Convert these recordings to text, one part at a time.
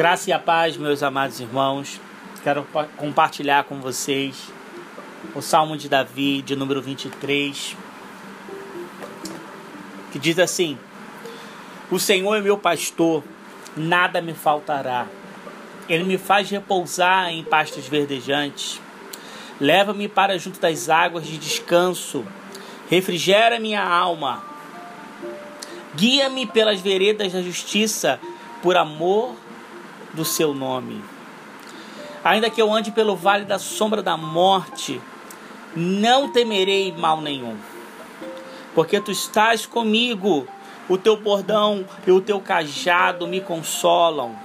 Graça e a paz, meus amados irmãos. Quero compartilhar com vocês o Salmo de Davi, de número 23, que diz assim: O Senhor é meu pastor, nada me faltará. Ele me faz repousar em pastos verdejantes. Leva-me para junto das águas de descanso. Refrigera minha alma. Guia-me pelas veredas da justiça, por amor do seu nome. Ainda que eu ande pelo vale da sombra da morte, não temerei mal nenhum, porque tu estás comigo, o teu bordão e o teu cajado me consolam.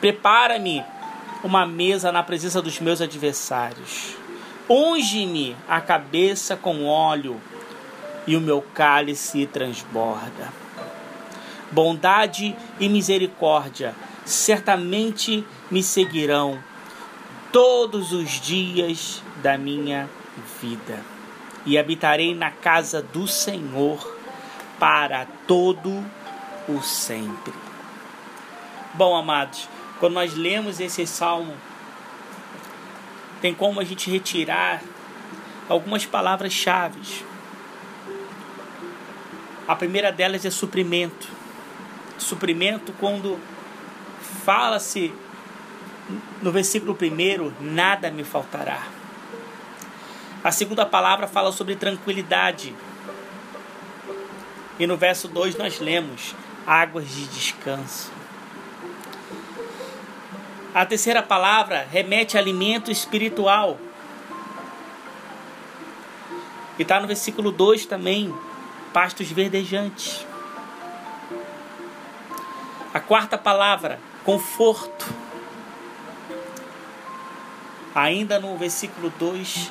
Prepara-me uma mesa na presença dos meus adversários. Unge-me a cabeça com óleo e o meu cálice transborda. Bondade e misericórdia certamente me seguirão todos os dias da minha vida e habitarei na casa do Senhor para todo o sempre. Bom, amados, quando nós lemos esse salmo, tem como a gente retirar algumas palavras-chave. A primeira delas é suprimento. Suprimento quando fala-se no versículo 1, nada me faltará. A segunda palavra fala sobre tranquilidade. E no verso 2 nós lemos águas de descanso. A terceira palavra remete a alimento espiritual. E está no versículo 2 também, pastos verdejantes. A quarta palavra conforto. Ainda no versículo 2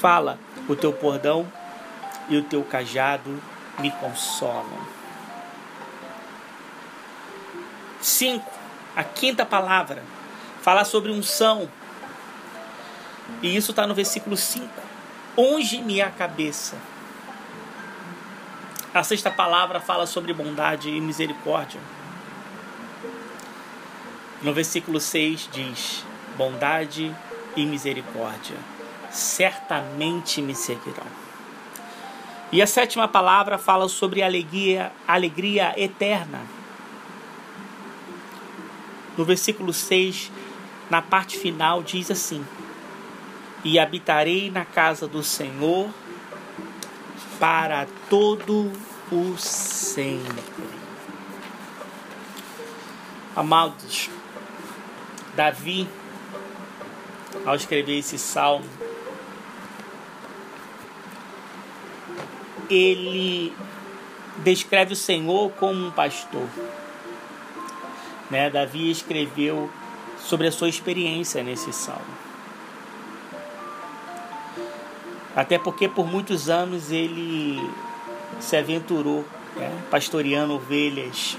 fala: O teu bordão e o teu cajado me consolam. 5. A quinta palavra fala sobre unção. E isso está no versículo 5. Unge-me a cabeça. A sexta palavra fala sobre bondade e misericórdia. No versículo 6 diz: Bondade e misericórdia certamente me seguirão. E a sétima palavra fala sobre alegria, alegria eterna. No versículo 6, na parte final, diz assim: E habitarei na casa do Senhor para todo o sempre. Amados, Davi, ao escrever esse salmo, ele descreve o Senhor como um pastor. Né? Davi escreveu sobre a sua experiência nesse salmo. Até porque por muitos anos ele se aventurou, né? pastoreando ovelhas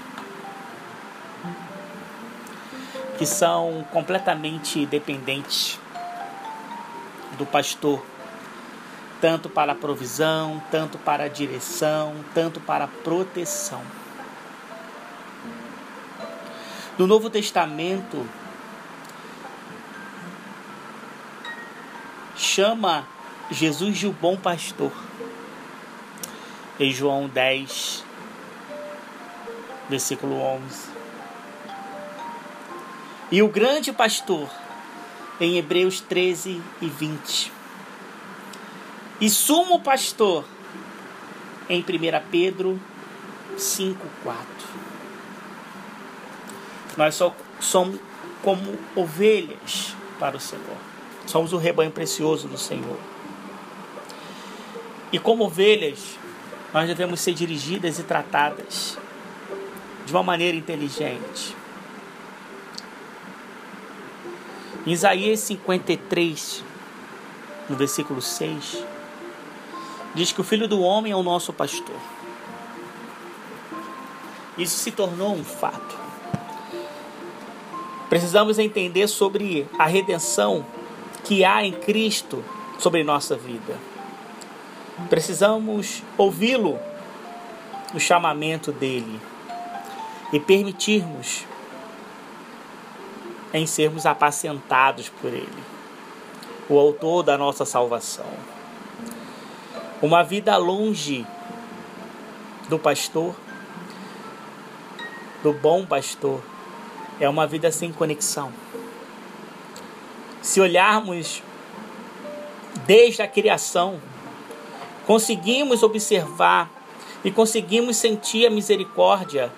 que são completamente dependentes do pastor, tanto para a provisão, tanto para a direção, tanto para a proteção. No Novo Testamento, chama Jesus de o bom pastor. Em João 10, versículo 11. E o grande pastor, em Hebreus 13 e 20. E sumo pastor, em 1 Pedro 5, 4. Nós só somos como ovelhas para o Senhor. Somos o rebanho precioso do Senhor. E como ovelhas, nós devemos ser dirigidas e tratadas de uma maneira inteligente Em Isaías 53, no versículo 6, diz que o Filho do Homem é o nosso pastor. Isso se tornou um fato. Precisamos entender sobre a redenção que há em Cristo sobre nossa vida. Precisamos ouvi-lo, o chamamento dele, e permitirmos em sermos apacentados por Ele, o Autor da nossa salvação. Uma vida longe do pastor, do bom pastor, é uma vida sem conexão. Se olharmos desde a criação, conseguimos observar e conseguimos sentir a misericórdia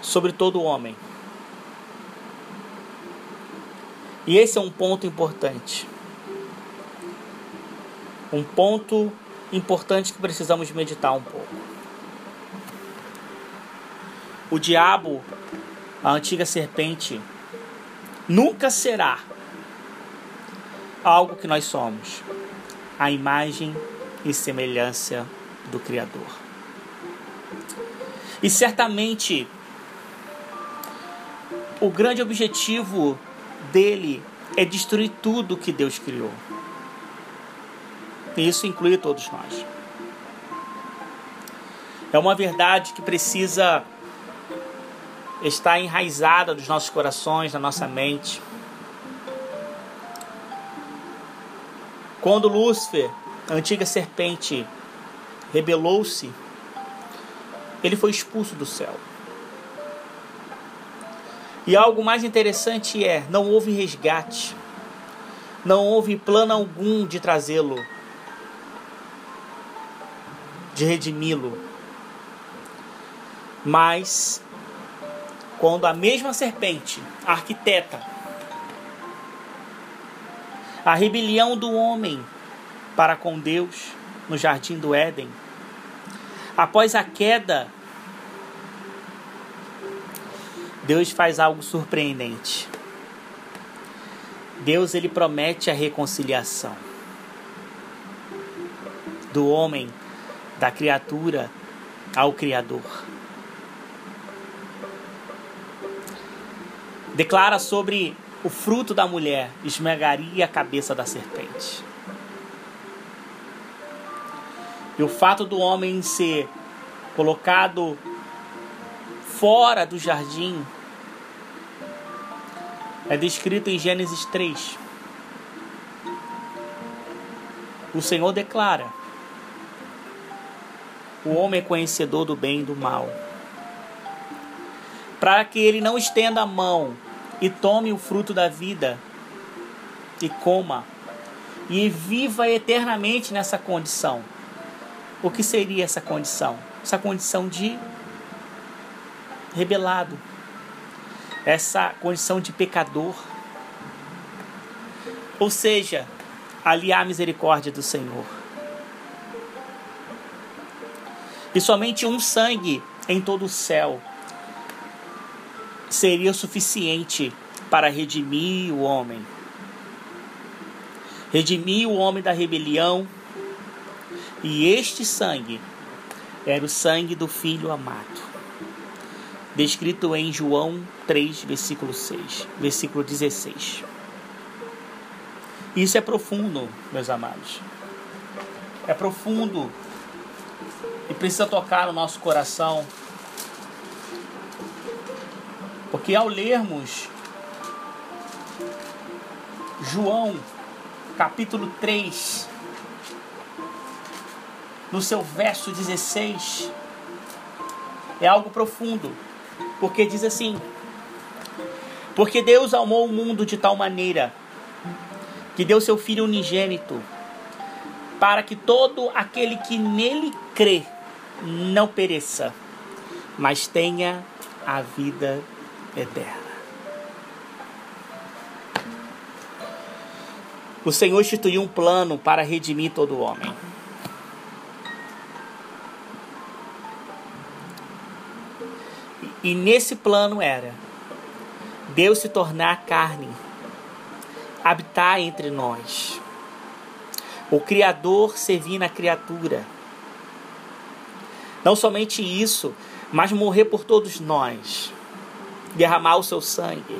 sobre todo homem. E esse é um ponto importante. Um ponto importante que precisamos meditar um pouco. O diabo, a antiga serpente, nunca será algo que nós somos a imagem e semelhança do Criador. E certamente o grande objetivo dele é destruir tudo que Deus criou. E isso inclui todos nós. É uma verdade que precisa estar enraizada nos nossos corações, na nossa mente. Quando Lúcifer, a antiga serpente, rebelou-se, ele foi expulso do céu. E algo mais interessante é: não houve resgate, não houve plano algum de trazê-lo, de redimi-lo. Mas, quando a mesma serpente, a arquiteta, a rebelião do homem para com Deus no jardim do Éden, após a queda, Deus faz algo surpreendente. Deus ele promete a reconciliação do homem, da criatura ao Criador. Declara sobre o fruto da mulher esmagaria a cabeça da serpente. E o fato do homem ser colocado fora do jardim é descrito em Gênesis 3. O Senhor declara: O homem é conhecedor do bem e do mal. Para que ele não estenda a mão e tome o fruto da vida e coma e viva eternamente nessa condição. O que seria essa condição? Essa condição de rebelado, essa condição de pecador. Ou seja, ali há a misericórdia do Senhor. E somente um sangue em todo o céu seria suficiente para redimir o homem. Redimir o homem da rebelião. E este sangue era o sangue do Filho amado descrito em João 3, versículo 6, versículo 16. Isso é profundo, meus amados. É profundo e precisa tocar no nosso coração. Porque ao lermos João, capítulo 3, no seu verso 16, é algo profundo. Porque diz assim: Porque Deus amou o mundo de tal maneira que deu seu Filho unigênito, para que todo aquele que nele crê não pereça, mas tenha a vida eterna. O Senhor instituiu um plano para redimir todo homem. E nesse plano era Deus se tornar carne, habitar entre nós. O Criador servir na criatura. Não somente isso, mas morrer por todos nós, derramar o seu sangue,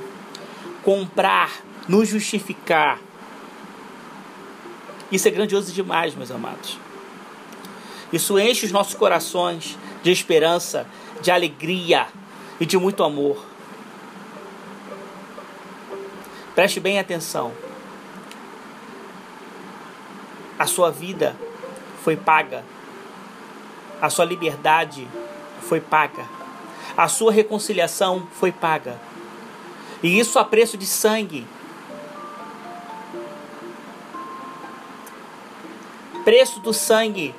comprar, nos justificar. Isso é grandioso demais, meus amados. Isso enche os nossos corações de esperança, de alegria e de muito amor. Preste bem atenção. A sua vida foi paga. A sua liberdade foi paga. A sua reconciliação foi paga. E isso a preço de sangue. Preço do sangue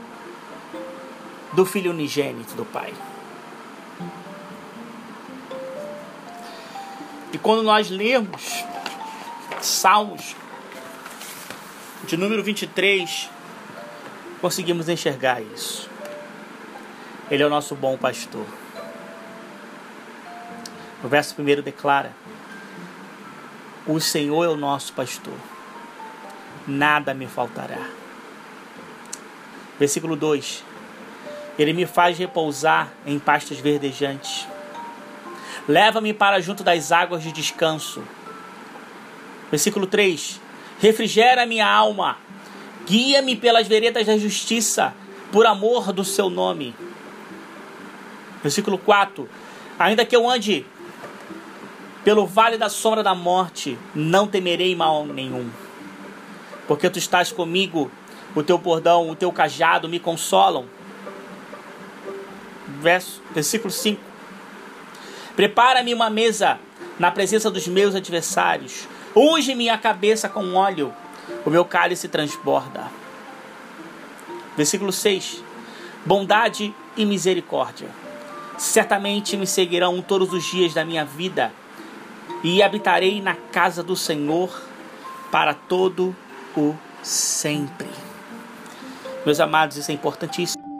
do Filho unigênito do Pai. E quando nós lemos Salmos de número 23, conseguimos enxergar isso. Ele é o nosso bom pastor. O verso primeiro declara: O Senhor é o nosso pastor, nada me faltará. Versículo 2: Ele me faz repousar em pastos verdejantes, leva-me para junto das águas de descanso. Versículo 3: Refrigera minha alma, guia-me pelas veredas da justiça, por amor do seu nome. Versículo 4: Ainda que eu ande pelo vale da sombra da morte, não temerei mal nenhum, porque tu estás comigo, o teu bordão, o teu cajado me consolam. Verso, versículo 5: Prepara-me uma mesa na presença dos meus adversários. Unge minha cabeça com óleo, o meu cálice transborda. Versículo 6: Bondade e misericórdia certamente me seguirão todos os dias da minha vida, e habitarei na casa do Senhor para todo o sempre. Meus amados, isso é importantíssimo.